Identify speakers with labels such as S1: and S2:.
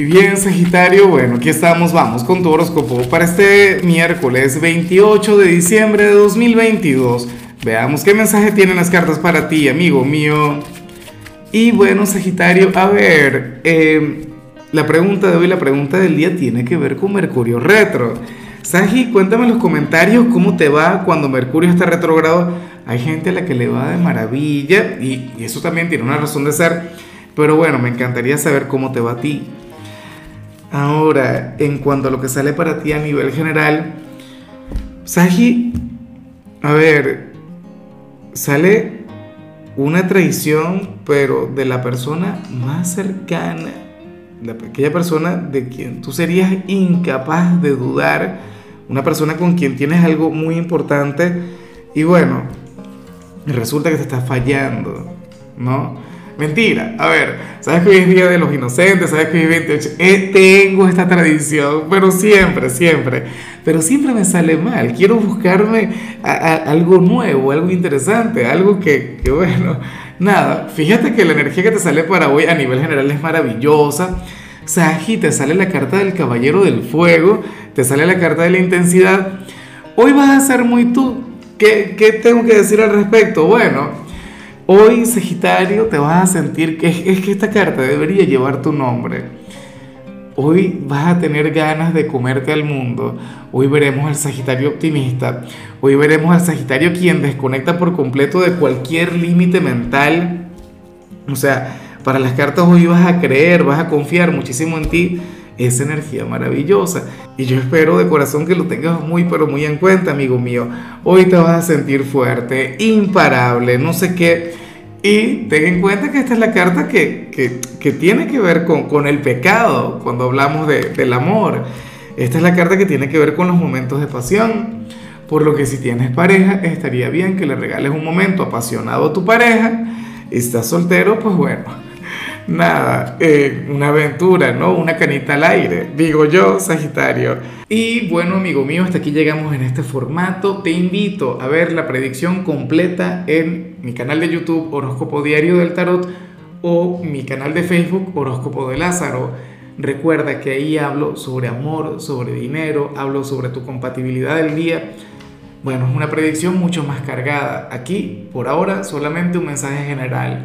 S1: Y bien, Sagitario, bueno, aquí estamos, vamos con tu horóscopo para este miércoles 28 de diciembre de 2022. Veamos qué mensaje tienen las cartas para ti, amigo mío. Y bueno, Sagitario, a ver, eh, la pregunta de hoy, la pregunta del día tiene que ver con Mercurio retro. Sagi, cuéntame en los comentarios cómo te va cuando Mercurio está retrogrado. Hay gente a la que le va de maravilla y, y eso también tiene una razón de ser. Pero bueno, me encantaría saber cómo te va a ti. Ahora, en cuanto a lo que sale para ti a nivel general, Sagi, a ver, sale una traición, pero de la persona más cercana, de aquella persona de quien tú serías incapaz de dudar, una persona con quien tienes algo muy importante, y bueno, resulta que te está fallando, ¿no? Mentira. A ver, sabes que hoy es Día de los Inocentes, sabes que hoy es 28. Eh, tengo esta tradición, pero siempre, siempre. Pero siempre me sale mal. Quiero buscarme algo nuevo, algo interesante, algo que, que, bueno, nada. Fíjate que la energía que te sale para hoy a nivel general es maravillosa. Saji, te sale la carta del Caballero del Fuego, te sale la carta de la intensidad. Hoy vas a ser muy tú. ¿Qué, qué tengo que decir al respecto? Bueno. Hoy, Sagitario, te vas a sentir que es, que esta carta debería llevar tu nombre. Hoy vas a tener ganas de comerte al mundo. Hoy veremos al Sagitario optimista. Hoy veremos al Sagitario quien desconecta por completo de cualquier límite mental. O sea, para las cartas hoy vas a creer, vas a confiar muchísimo en ti esa energía maravillosa. Y yo espero de corazón que lo tengas muy, pero muy en cuenta, amigo mío. Hoy te vas a sentir fuerte, imparable, no sé qué. Y ten en cuenta que esta es la carta que, que, que tiene que ver con, con, el pecado, cuando hablamos de, del amor. Esta es la carta que tiene que ver con los momentos de pasión. Por lo que si tienes pareja, estaría bien que le regales un momento apasionado a tu pareja. Estás soltero, pues bueno, nada, eh, una aventura, ¿no? Una canita al aire, digo yo, Sagitario. Y bueno, amigo mío, hasta aquí llegamos en este formato. Te invito a ver la predicción completa en mi canal de YouTube Horóscopo Diario del Tarot o mi canal de Facebook Horóscopo de Lázaro. Recuerda que ahí hablo sobre amor, sobre dinero, hablo sobre tu compatibilidad del día. Bueno, es una predicción mucho más cargada. Aquí, por ahora, solamente un mensaje general